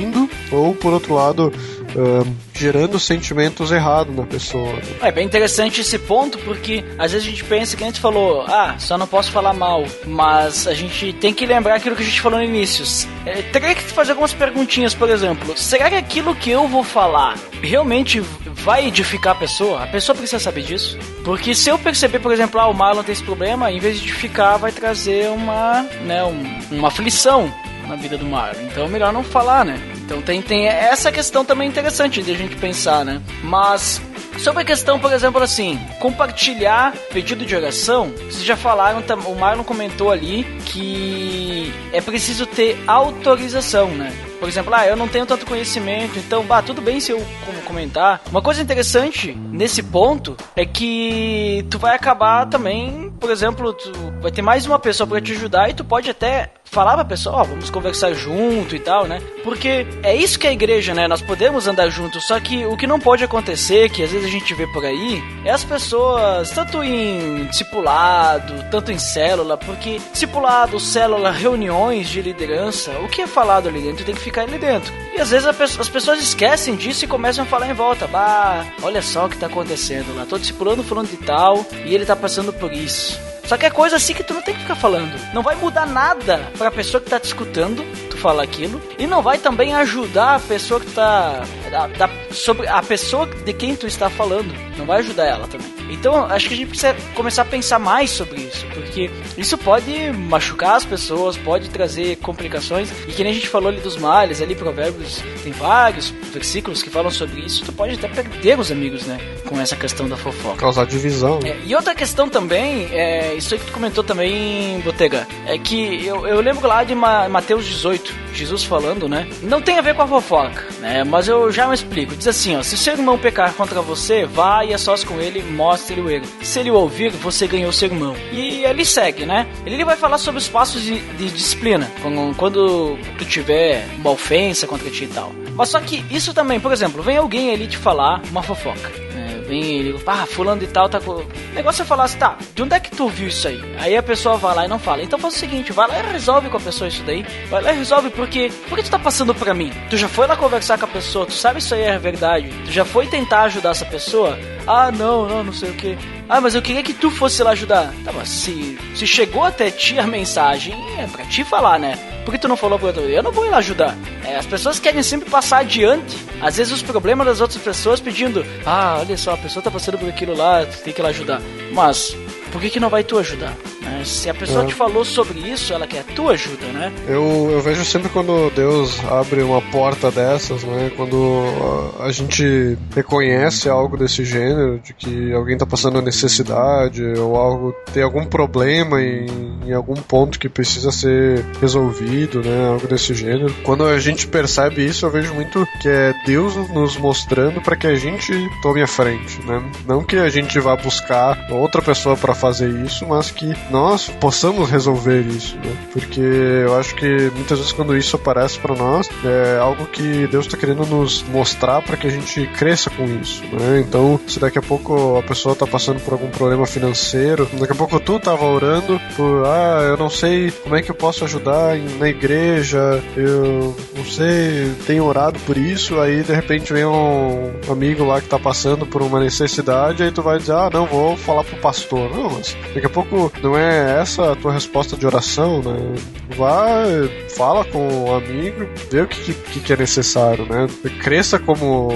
ou por outro lado, uh, gerando sentimentos errados na pessoa. Né? É bem interessante esse ponto, porque às vezes a gente pensa que a gente falou, ah, só não posso falar mal, mas a gente tem que lembrar aquilo que a gente falou no início. É, teria que fazer algumas perguntinhas, por exemplo, será que aquilo que eu vou falar realmente vai edificar a pessoa? A pessoa precisa saber disso? Porque se eu perceber, por exemplo, ah, o Marlon tem esse problema, em vez de edificar, vai trazer uma, né, um, uma aflição na vida do Marlon. Então é melhor não falar, né? Então tem, tem essa questão também interessante de a gente pensar, né? Mas Sobre a questão, por exemplo, assim, compartilhar pedido de oração, vocês já falaram, o Marlon comentou ali que é preciso ter autorização, né? Por exemplo, ah, eu não tenho tanto conhecimento, então, bah, tudo bem se eu comentar. Uma coisa interessante nesse ponto é que tu vai acabar também, por exemplo, tu vai ter mais uma pessoa para te ajudar e tu pode até falar pra pessoa, ó, oh, vamos conversar junto e tal, né? Porque é isso que é a igreja, né? Nós podemos andar juntos, só que o que não pode acontecer, que às vezes a gente vê por aí, é as pessoas, tanto em discipulado, tanto em célula, porque discipulado, célula, reuniões de liderança, o que é falado ali dentro tem que ficar ali dentro. E às vezes as pessoas esquecem disso e começam a falar em volta, bah, olha só o que tá acontecendo lá, tô discipulando falando de tal e ele tá passando por isso. Só que é coisa assim que tu não tem que ficar falando. Não vai mudar nada para a pessoa que tá te escutando, tu falar aquilo, e não vai também ajudar a pessoa que tá da, da, sobre a pessoa de quem tu está falando. Não vai ajudar ela também. Então, acho que a gente precisa começar a pensar mais sobre isso, porque isso pode machucar as pessoas, pode trazer complicações. E que nem a gente falou ali dos males, ali Provérbios tem vários versículos que falam sobre isso. Tu pode até perder os amigos, né, com essa questão da fofoca. Causar divisão. É, e outra questão também, é isso aí que tu comentou também, Botega, é que eu, eu lembro lá de Mateus 18, Jesus falando, né? Não tem a ver com a fofoca, né? Mas eu já me explico. Diz assim, ó, se seu irmão pecar contra você, vá e a sós com ele, mostre-lhe o erro. Se ele ouvir, você ganhou seu irmão. E ele segue, né? Ele vai falar sobre os passos de, de disciplina, quando, quando tu tiver uma ofensa contra ti e tal. Mas só que isso também, por exemplo, vem alguém ali te falar uma fofoca vem ele, ah, fulano e tal tá com. O negócio é falar assim, tá, de onde é que tu viu isso aí? Aí a pessoa vai lá e não fala. Então faz o seguinte, vai lá e resolve com a pessoa isso daí. Vai lá e resolve, porque. Por que tu tá passando pra mim? Tu já foi lá conversar com a pessoa, tu sabe isso aí é verdade. Tu já foi tentar ajudar essa pessoa? Ah, não, não, não sei o que. Ah, mas eu queria que tu fosse lá ajudar. Tá, mas se, se chegou até ti a mensagem, é pra ti falar, né? Por que tu não falou pro outro? Eu não vou ir lá ajudar. É, as pessoas querem sempre passar adiante, às vezes, os problemas das outras pessoas pedindo: Ah, olha só, a pessoa tá passando por aquilo lá, tu tem que ir lá ajudar. Mas, por que, que não vai tu ajudar? Né? Se a pessoa é. te falou sobre isso, ela quer tua ajuda, né? Eu, eu vejo sempre quando Deus abre uma porta dessas, né? Quando a, a gente reconhece algo desse gênero, de que alguém tá passando necessidade ou algo tem algum problema em, em algum ponto que precisa ser resolvido, né? Algo desse gênero. Quando a gente percebe isso, eu vejo muito que é Deus nos mostrando para que a gente tome a frente, né? Não que a gente vá buscar outra pessoa para fazer isso, mas que nós possamos resolver isso, né? Porque eu acho que muitas vezes quando isso aparece para nós, é algo que Deus está querendo nos mostrar para que a gente cresça com isso, né? Então, se daqui a pouco a pessoa tá passando por algum problema financeiro, daqui a pouco tu tava orando por, ah, eu não sei como é que eu posso ajudar na igreja, eu não sei, tenho orado por isso, aí de repente vem um amigo lá que tá passando por uma necessidade, aí tu vai dizer, ah, não, vou falar pro pastor. Não, mas daqui a pouco não é essa a tua resposta de oração, né? Vai, fala com o um amigo, vê o que, que, que, é necessário, né? Cresça como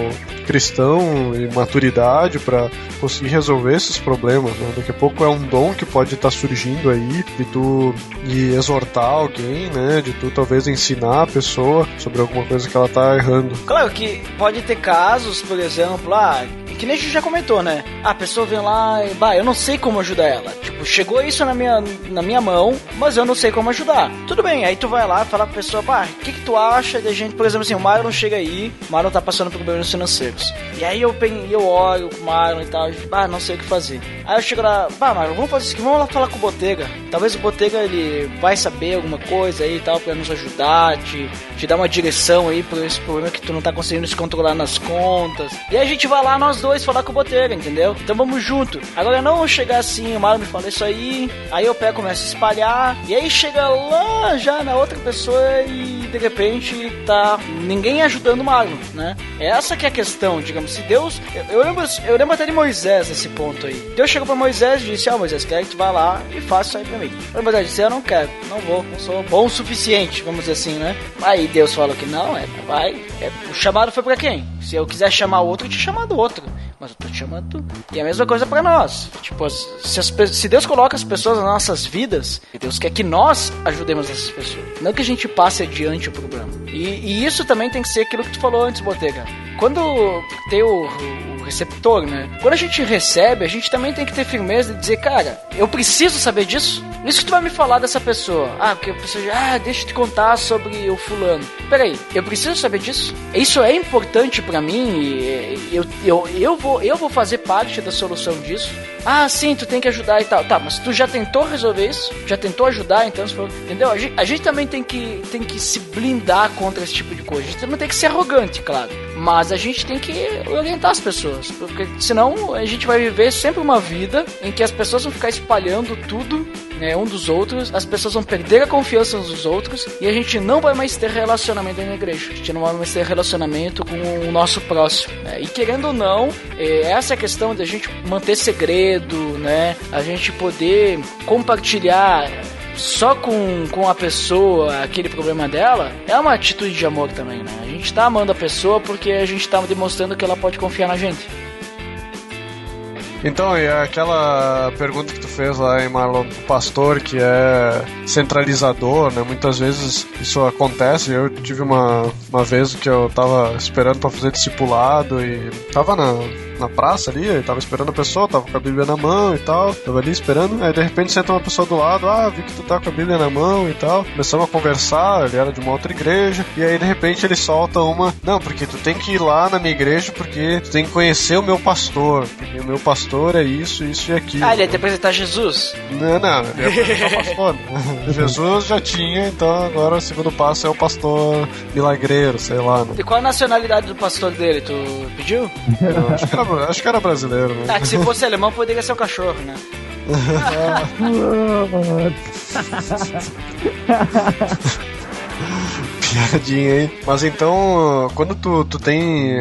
cristão e maturidade para conseguir resolver esses problemas, né? Daqui a pouco é um dom que pode estar tá surgindo aí de tu exortar alguém, né? De tu talvez ensinar a pessoa sobre alguma coisa que ela tá errando. Claro que pode ter casos, por exemplo, ah, que nem a gente já comentou, né? A pessoa vem lá e, bah, eu não sei como ajudar ela. Tipo, chegou isso na minha, na minha mão, mas eu não sei como ajudar. Tudo bem, aí tu vai lá e fala pra pessoa, bah, o que que tu acha de gente, por exemplo, assim, o Marlon chega aí, o Marlon tá passando por problemas financeiros. E aí eu, eu olho com o Marlon e tal, bah, não sei o que fazer. Aí eu chego lá, bah, Marlon, vamos fazer isso aqui, vamos lá falar com o Botega. Talvez o Botega, ele vai saber alguma coisa aí e tal, pra nos ajudar, te, te dar uma direção aí por esse problema que tu não tá conseguindo se controlar nas contas. E aí a gente vai lá, nós dois, falar com o Botega, entendeu? Então vamos junto. Agora não chegar assim, o Marlon me fala isso aí, aí eu pego, começo a espalhar, e aí chega lá já na outra pessoa e de repente tá ninguém ajudando o Marlon, né? Essa que é a questão, digamos, se Deus. Eu, eu lembro, eu lembro até de Moisés nesse ponto aí. Deus chegou pra Moisés e disse: Ó, oh, Moisés, quero que tu vá lá e faça isso aí pra mim. Aí Moisés disse: Eu não quero, não vou, não sou bom o suficiente, vamos dizer assim, né? Aí Deus falou que não, é, vai. É, o chamado foi pra quem? Se eu quiser chamar outro, eu te chamar do outro mas eu tô te chamando tu. E a mesma coisa para nós. Tipo, se, as, se, Deus coloca as pessoas nas nossas vidas, Deus quer que nós ajudemos essas pessoas. Não que a gente passe adiante o problema. E, e isso também tem que ser aquilo que tu falou antes, Botega. Quando tem o receptor, né? Quando a gente recebe, a gente também tem que ter firmeza de dizer, cara, eu preciso saber disso. Isso que tu vai me falar dessa pessoa. Ah, porque a pessoa já, ah, deixa eu te contar sobre o fulano. Peraí, eu preciso saber disso? Isso é importante para mim eu, eu, eu, vou, eu vou fazer parte da solução disso. Ah, sim, tu tem que ajudar e tal. Tá, mas tu já tentou resolver isso? Já tentou ajudar, então? Entendeu? A gente, a gente também tem que, tem que se blindar contra esse tipo de coisa. A gente também tem que ser arrogante, claro. Mas a gente tem que orientar as pessoas. Porque senão a gente vai viver sempre uma vida em que as pessoas vão ficar espalhando tudo né, um dos outros, as pessoas vão perder a confiança uns dos outros e a gente não vai mais ter relacionamento na igreja. A gente não vai mais ter relacionamento com o nosso próximo. Né? E querendo ou não, é, essa questão de a gente manter segredo, né, a gente poder compartilhar só com, com a pessoa aquele problema dela, é uma atitude de amor também, né? A gente tá amando a pessoa porque a gente tá demonstrando que ela pode confiar na gente. Então, e aquela pergunta que tu fez lá em Marlon pastor, que é centralizador, né? Muitas vezes isso acontece. Eu tive uma, uma vez que eu tava esperando para fazer discipulado e tava na, na praça ali, tava esperando a pessoa, tava com a Bíblia na mão e tal, tava ali esperando, aí de repente senta uma pessoa do lado, ah, vi que tu tá com a Bíblia na mão e tal, começamos a conversar, ele era de uma outra igreja, e aí de repente ele solta uma, não, porque tu tem que ir lá na minha igreja porque tu tem que conhecer o meu pastor, porque o meu pastor é isso, isso e aquilo. Ah, ele ia te apresentar Jesus? Não, não, ele ia pastor. *laughs* Jesus já tinha, então agora o segundo passo é o pastor milagreiro, sei lá, né? E qual a nacionalidade do pastor dele? Tu pediu? Eu acho que era acho que era brasileiro, né? Ah, que se fosse alemão poderia ser o cachorro, né? *laughs* *laughs* *laughs* Piadinha aí. Mas então, quando tu, tu tem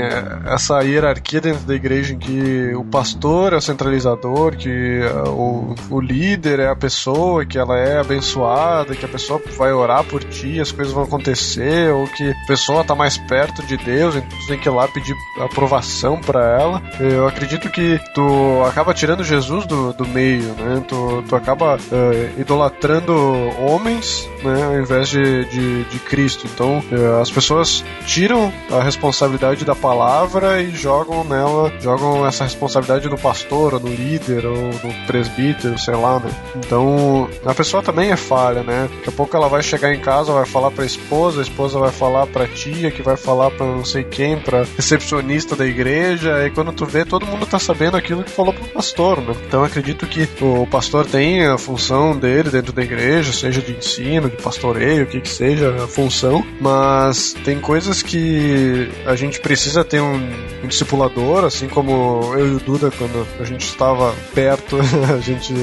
essa hierarquia dentro da igreja em que o pastor é o centralizador, que uh, o, o líder é a pessoa, que ela é abençoada, que a pessoa vai orar por ti, as coisas vão acontecer, ou que a pessoa tá mais perto de Deus, então tu tem que ir lá pedir aprovação para ela. Eu acredito que tu acaba tirando Jesus do, do meio, né? Tu, tu acaba uh, idolatrando homens, né? Ao invés de, de, de Cristo. Então, eh, as pessoas tiram a responsabilidade da palavra e jogam nela, jogam essa responsabilidade no pastor, ou no líder, ou no presbítero, sei lá, né? Então, a pessoa também é falha, né? Daqui a pouco ela vai chegar em casa, vai falar pra esposa, a esposa vai falar pra tia, que vai falar pra não sei quem, pra recepcionista da igreja, e quando tu vê, todo mundo tá sabendo aquilo que falou pro pastor, né? Então, acredito que o pastor tem a função dele dentro da igreja, seja de ensino, de pastoreio, o que que seja a função, mas tem coisas que a gente precisa ter um, um discipulador, assim como eu e o Duda, quando a gente estava perto, *laughs* a gente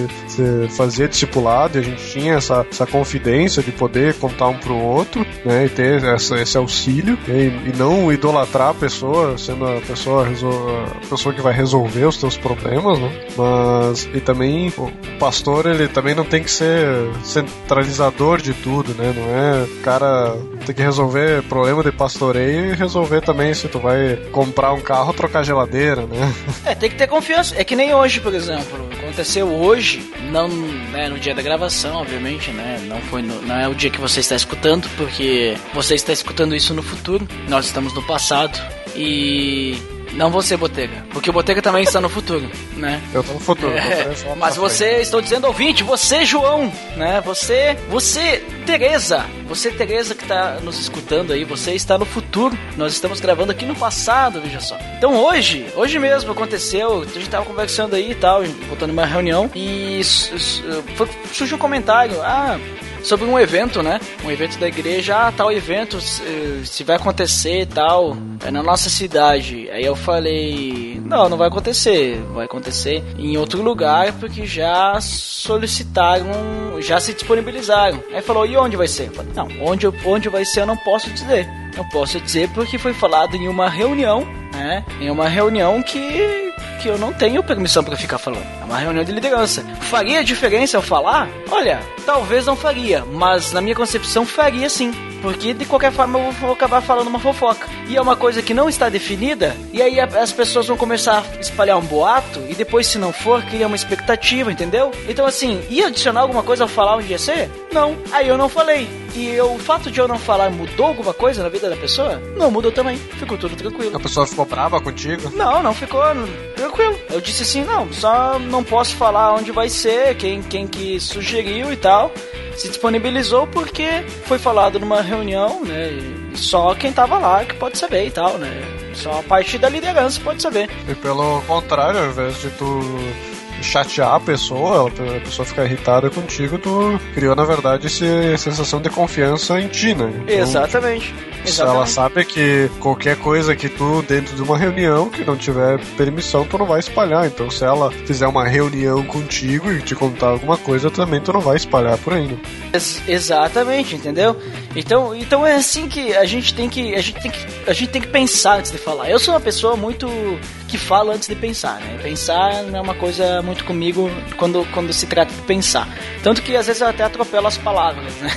fazia discipulado e a gente tinha essa, essa confidência de poder contar um pro outro, né, e ter essa, esse auxílio, e, e não idolatrar a pessoa, sendo a pessoa, a pessoa que vai resolver os teus problemas, né, mas, e também o pastor, ele também não tem que ser centralizador de tudo, né, não é cara tem que resolver problema de pastoreio e resolver também se tu vai comprar um carro ou trocar geladeira, né? É, tem que ter confiança. É que nem hoje, por exemplo. Aconteceu hoje, não né, no dia da gravação, obviamente, né? Não foi no, não é o dia que você está escutando, porque você está escutando isso no futuro. Nós estamos no passado. E não você, Botega. Porque o Botega também está no futuro, né? Eu estou no futuro. É, mas você, estou dizendo ouvinte, você, João, né? Você, você, Tereza. Você, Tereza, que está nos escutando aí, você está no futuro. Nós estamos gravando aqui no passado, veja só. Então hoje, hoje mesmo aconteceu, a gente estava conversando aí e tal, voltando uma reunião, e surgiu um comentário, ah sobre um evento, né? Um evento da igreja, ah, tal evento, se vai acontecer e tal, é na nossa cidade. Aí eu falei, não, não vai acontecer, vai acontecer em outro lugar porque já solicitaram, já se disponibilizaram. Aí falou, e onde vai ser? Falei, não, onde, onde vai ser eu não posso dizer. Não posso dizer porque foi falado em uma reunião, né? Em uma reunião que que eu não tenho permissão para ficar falando. É uma reunião de liderança. Faria diferença eu falar? Olha, talvez não faria, mas na minha concepção faria sim. Porque de qualquer forma eu vou acabar falando uma fofoca. E é uma coisa que não está definida, e aí as pessoas vão começar a espalhar um boato, e depois, se não for, cria uma expectativa, entendeu? Então, assim, ia adicionar alguma coisa ao falar onde ia ser? Não. Aí eu não falei. E eu, o fato de eu não falar mudou alguma coisa na vida da pessoa? Não mudou também. Ficou tudo tranquilo. A pessoa ficou brava contigo? Não, não ficou tranquilo. Eu disse assim, não, só não posso falar onde vai ser, quem, quem que sugeriu e tal se disponibilizou porque foi falado numa reunião, né? E só quem tava lá que pode saber e tal, né? Só a partir da liderança pode saber. E pelo contrário, ao invés de tu chatear a pessoa, a pessoa ficar irritada contigo, tu criou, na verdade, essa sensação de confiança em ti, né? Então, Exatamente. Exatamente. Ela sabe que qualquer coisa que tu, dentro de uma reunião, que não tiver permissão, tu não vai espalhar. Então, se ela fizer uma reunião contigo e te contar alguma coisa, também tu não vai espalhar por aí, né? Ex exatamente, entendeu? Então, então é assim que a gente tem que a gente tem que a gente tem que pensar antes de falar. Eu sou uma pessoa muito que fala antes de pensar, né? Pensar não é uma coisa muito comigo quando, quando se trata de pensar. Tanto que às vezes eu até atropelo as palavras, né?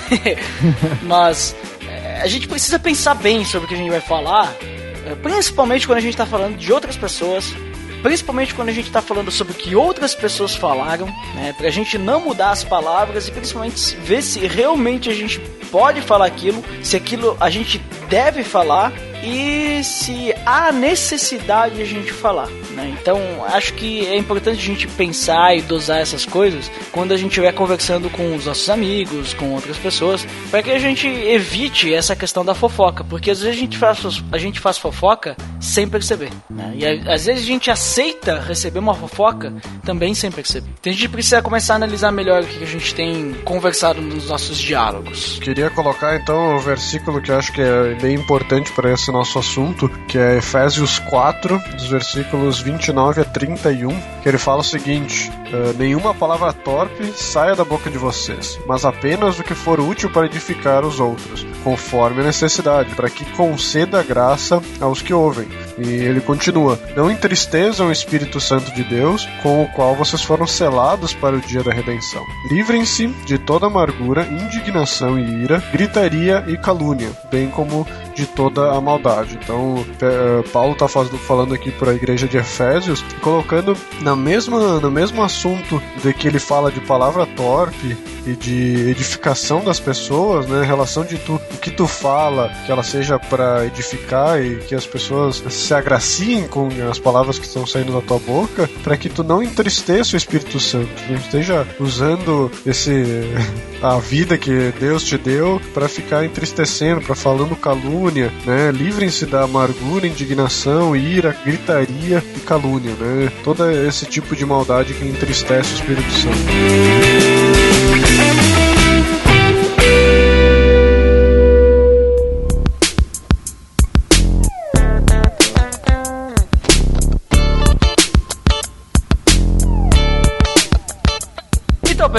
*laughs* Mas é, a gente precisa pensar bem sobre o que a gente vai falar, é, principalmente quando a gente está falando de outras pessoas, principalmente quando a gente está falando sobre o que outras pessoas falaram, né? Pra gente não mudar as palavras e principalmente ver se realmente a gente pode falar aquilo, se aquilo a gente deve falar e se há necessidade de a gente falar. Né? Então, acho que é importante a gente pensar e dosar essas coisas quando a gente estiver conversando com os nossos amigos, com outras pessoas, para que a gente evite essa questão da fofoca, porque às vezes a gente faz, a gente faz fofoca sem perceber. Né? E às vezes a gente aceita receber uma fofoca também sem perceber. Então a gente precisa começar a analisar melhor o que a gente tem conversado nos nossos diálogos. Queria colocar então o versículo que eu acho que é bem importante para esse nosso assunto, que é Efésios 4, dos versículos 29 a 31, que ele fala o seguinte: uh, Nenhuma palavra torpe saia da boca de vocês, mas apenas o que for útil para edificar os outros, conforme a necessidade, para que conceda graça aos que ouvem. E ele continua: Não entristeçam o Espírito Santo de Deus, com o qual vocês foram selados para o dia da redenção. Livrem-se de toda amargura, indignação e ira, gritaria e calúnia, bem como de toda a maldade. Então, eh, Paulo está falando aqui para a igreja de Efésios, colocando na mesma, no mesmo assunto de que ele fala de palavra torpe e de edificação das pessoas, né? Relação de tu, o que tu fala, que ela seja para edificar e que as pessoas se agraciem com as palavras que estão saindo da tua boca, para que tu não entristeça o Espírito Santo, não esteja usando esse *laughs* a vida que Deus te deu para ficar entristecendo, para falando calúnia, né? Livrem-se da amargura, indignação, ira, gritaria e calúnia, né? Todo esse tipo de maldade que entristece o Espírito Santo.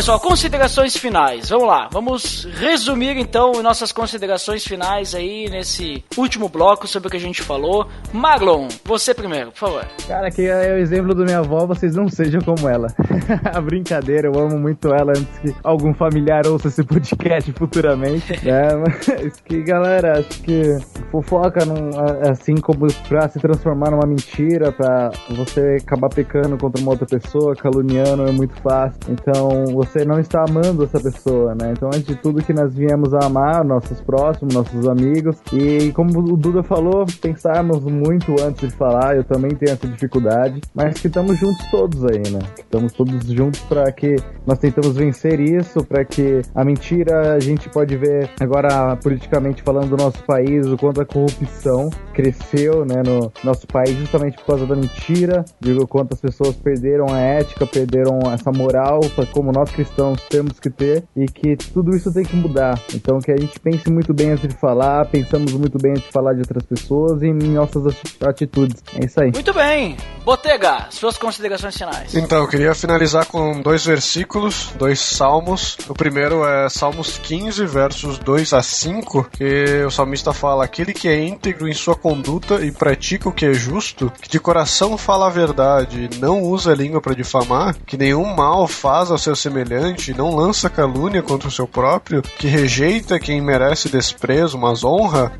Pessoal, considerações finais. Vamos lá, vamos resumir então nossas considerações finais aí nesse último bloco sobre o que a gente falou. Marlon, você primeiro, por favor. Cara, que é o exemplo da minha avó, vocês não sejam como ela. *laughs* a brincadeira, eu amo muito ela antes que algum familiar ouça esse podcast futuramente. *laughs* é, mas *laughs* que galera, acho que fofoca não, assim como pra se transformar numa mentira, pra você acabar pecando contra uma outra pessoa, caluniando, é muito fácil. Então, você não está amando essa pessoa, né? Então, antes de tudo, que nós viemos a amar nossos próximos, nossos amigos. E como o Duda falou, pensarmos muito antes de falar. Eu também tenho essa dificuldade, mas que estamos juntos todos aí, né? Estamos todos juntos para que nós tentamos vencer isso, para que a mentira a gente pode ver agora politicamente falando do nosso país, o quanto a corrupção cresceu, né, no nosso país justamente por causa da mentira, digo quanto as pessoas perderam a ética, perderam essa moral, como nós cristãos temos que ter e que tudo isso tem que mudar. Então que a gente pense muito bem antes de falar, pensamos muito bem antes de falar de outras pessoas e em nossas atitudes. É isso aí. Muito bem. Botega, suas considerações finais. Então, eu queria finalizar com dois versículos, dois salmos. O primeiro é Salmos 15, versos 2 a 5, que o salmista fala: Aquele que é íntegro em sua conduta e pratica o que é justo, que de coração fala a verdade e não usa a língua para difamar, que nenhum mal faz ao seu semelhante, não lança calúnia contra o seu próprio, que rejeita quem merece desprezo, mas honra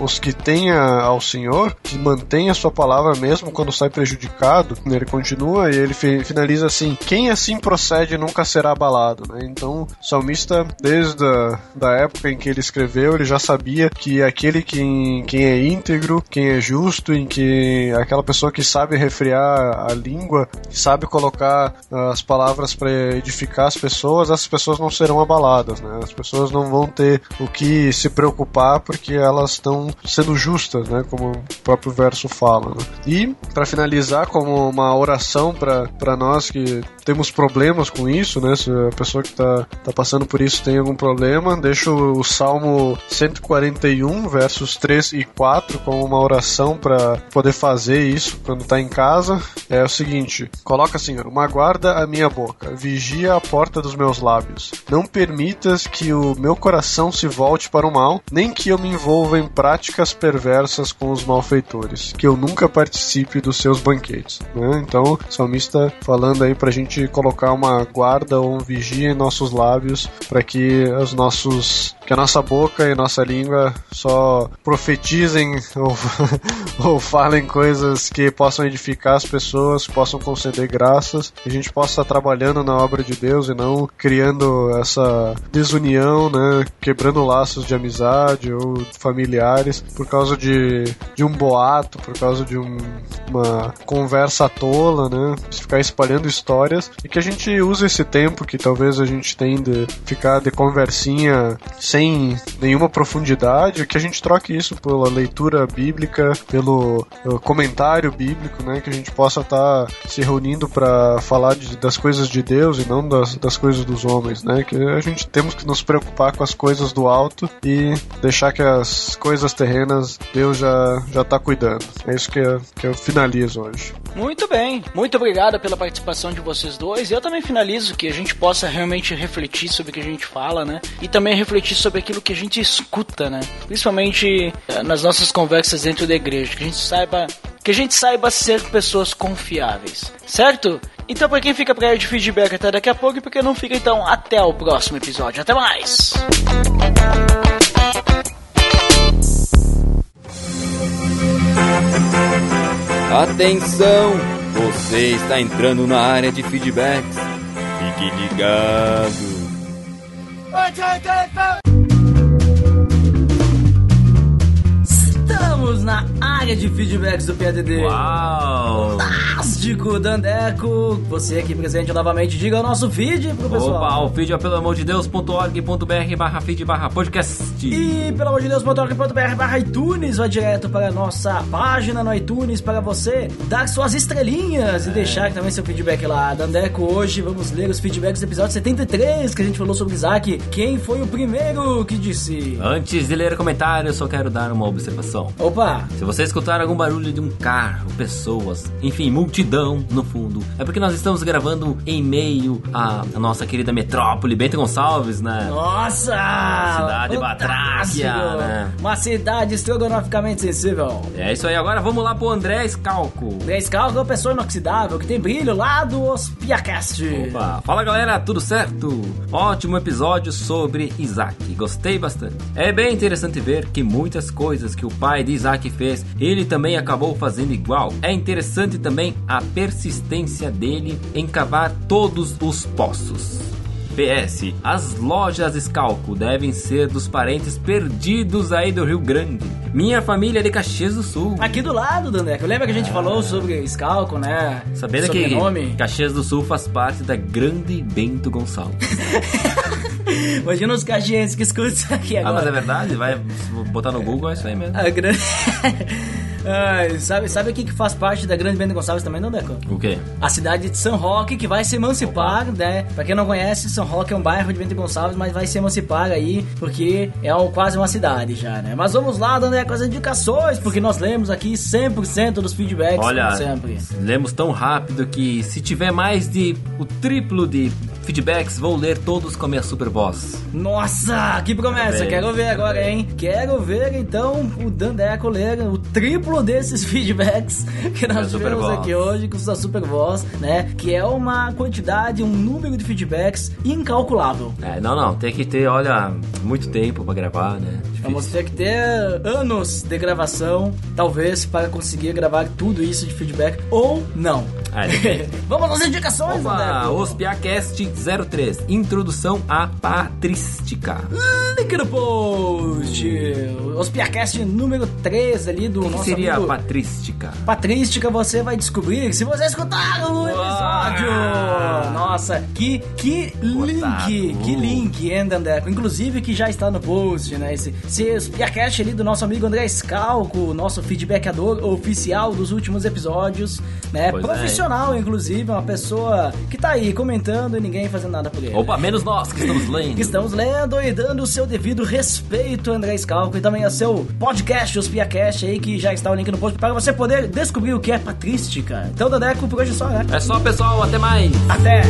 os que tenha ao Senhor, que mantém a sua palavra mesmo quando sai prejudicado. Ele continua e ele finaliza assim: Quem assim procede nunca será abalado. Né? Então, o salmista, desde a da época em que ele escreveu, ele já sabia que aquele que, quem é íntegro, quem é justo, em que aquela pessoa que sabe refriar a língua, sabe colocar as palavras para edificar as pessoas, essas pessoas não serão abaladas, né? As pessoas não vão ter o que se preocupar porque elas estão sendo justas, né? Como o próprio verso fala. Né? E para finalizar, como uma oração para nós que temos problemas com isso, né? Se a pessoa que está tá passando por isso tem algum problema, deixo o Salmo 141, versos 3 e 4, como uma oração para poder fazer isso quando está em casa. É o seguinte: coloca, Senhor, uma guarda a minha boca, vigia a porta dos meus lábios. Não permitas que o meu coração se volte para o mal, nem que eu me envolva em práticas perversas com os malfeitores, que eu nunca participe dos seus banquetes. Né? Então, o salmista falando aí pra gente colocar uma guarda ou um vigia em nossos lábios para que os nossos que a nossa boca e nossa língua só profetizem ou, *laughs* ou falem coisas que possam edificar as pessoas, possam conceder graças, que a gente possa estar trabalhando na obra de Deus e não criando essa desunião, né, quebrando laços de amizade ou familiares por causa de, de um boato, por causa de um, uma conversa tola, né, ficar espalhando histórias. E que a gente use esse tempo que talvez a gente tenha de ficar de conversinha sem nenhuma profundidade, que a gente troque isso pela leitura bíblica, pelo comentário bíblico, né? Que a gente possa estar tá se reunindo para falar de, das coisas de Deus e não das, das coisas dos homens, né? Que a gente temos que nos preocupar com as coisas do alto e deixar que as coisas terrenas Deus já já está cuidando. É isso que eu, que eu finalizo hoje. Muito bem, muito obrigado pela participação de vocês dois. Eu também finalizo que a gente possa realmente refletir sobre o que a gente fala, né? E também refletir sobre aquilo que a gente escuta, né? Principalmente eh, nas nossas conversas dentro da igreja, que a gente saiba que a gente saiba ser pessoas confiáveis, certo? Então, para quem fica pra área de feedback até daqui a pouco, e porque não fica, então, até o próximo episódio. Até mais! Atenção! Você está entrando na área de feedbacks. Fique ligado! Estamos na área de feedbacks do PADD. Uau! Fantástico, Dandeco! Você aqui presente novamente, diga o nosso feed pro pessoal. Opa, o feed é pelo amor de Deus.org.br barra feed barra podcast. E pelo amor de Deus.org.br barra iTunes, vai direto para a nossa página no iTunes para você dar suas estrelinhas é. e deixar também seu feedback lá. Dandeco, hoje vamos ler os feedbacks do episódio 73 que a gente falou sobre Isaac. Quem foi o primeiro que disse? Antes de ler comentários, só quero dar uma observação. Opa! Se você escutar algum barulho de um carro, pessoas, enfim, multidão no fundo, é porque nós estamos gravando em meio à, nossa querida metrópole Bento Gonçalves, né? Nossa! Cidade Batráquia, né? Uma cidade estrogonoficamente sensível. É isso aí, agora vamos lá pro André Scalco. André Scalco é uma pessoa inoxidável que tem brilho lá do Ospiacast. Opa! Fala galera, tudo certo? Ótimo episódio sobre Isaac, gostei bastante. É bem interessante ver que muitas coisas que o pai de Isaac fez, ele também acabou fazendo igual. É interessante também a persistência dele em cavar todos os poços. PS, as lojas Scalco devem ser dos parentes perdidos aí do Rio Grande. Minha família é de Caxias do Sul. Aqui do lado, Dandeco. Lembra que a gente ah. falou sobre Scalco, né? Sabendo que? Caxias do Sul faz parte da grande Bento Gonçalves. *laughs* *laughs* Imagina os caxienses que escutam isso aqui agora. Ah, mas é verdade? Vai botar no Google, é isso aí mesmo. A grande... *laughs* Ai, sabe, sabe quem que faz parte da grande Bento Gonçalves também, não, Deco? O quê? A cidade de São Roque, que vai se emancipar, né? Pra quem não conhece, São Roque é um bairro de Bento Gonçalves, mas vai se emancipar aí, porque é um- quase uma cidade já, né? Mas vamos lá, Dandé, com as indicações, porque nós lemos aqui 100% dos feedbacks, Olha, como sempre. lemos tão rápido que se tiver mais de o triplo de feedbacks, vou ler todos com a minha super voz. Nossa, que promessa! Bem. Quero ver agora, hein? Quero ver então o Dandeco ler o triplo desses *laughs* feedbacks que nós tivemos Voz. aqui hoje com sua Super Voz, né? Que é uma quantidade, um número de feedbacks incalculável. É, não, não, tem que ter, olha, muito tempo pra gravar, né? Difícil. Vamos ter que ter anos de gravação, talvez, para conseguir gravar tudo isso de feedback, ou não. É, depende. *laughs* Vamos às indicações, Opa! Ospiacast 03, Introdução à Patrística. Link no post! Os Piacast número 3 ali do que nosso seria amigo... patrística? Patrística, você vai descobrir se você escutar o episódio. Nossa, que, que link, que link, Dandeco? Inclusive que já está no post, né? Esse, esse Piacast ali do nosso amigo André Scalco, nosso feedbackador oficial dos últimos episódios, né? Pois é. Profissional, inclusive, uma pessoa que tá aí comentando e ninguém fazendo nada por ele. Opa, menos nós que estamos *laughs* lendo. Que estamos lendo e dando o seu devido respeito, André Scalco, e também ao seu podcast, os Piacast aí, que já está o link no post, para você poder descobrir o que é patrística. Então, Dadeco, por hoje é só, né? É só, pessoal, até mais. Até!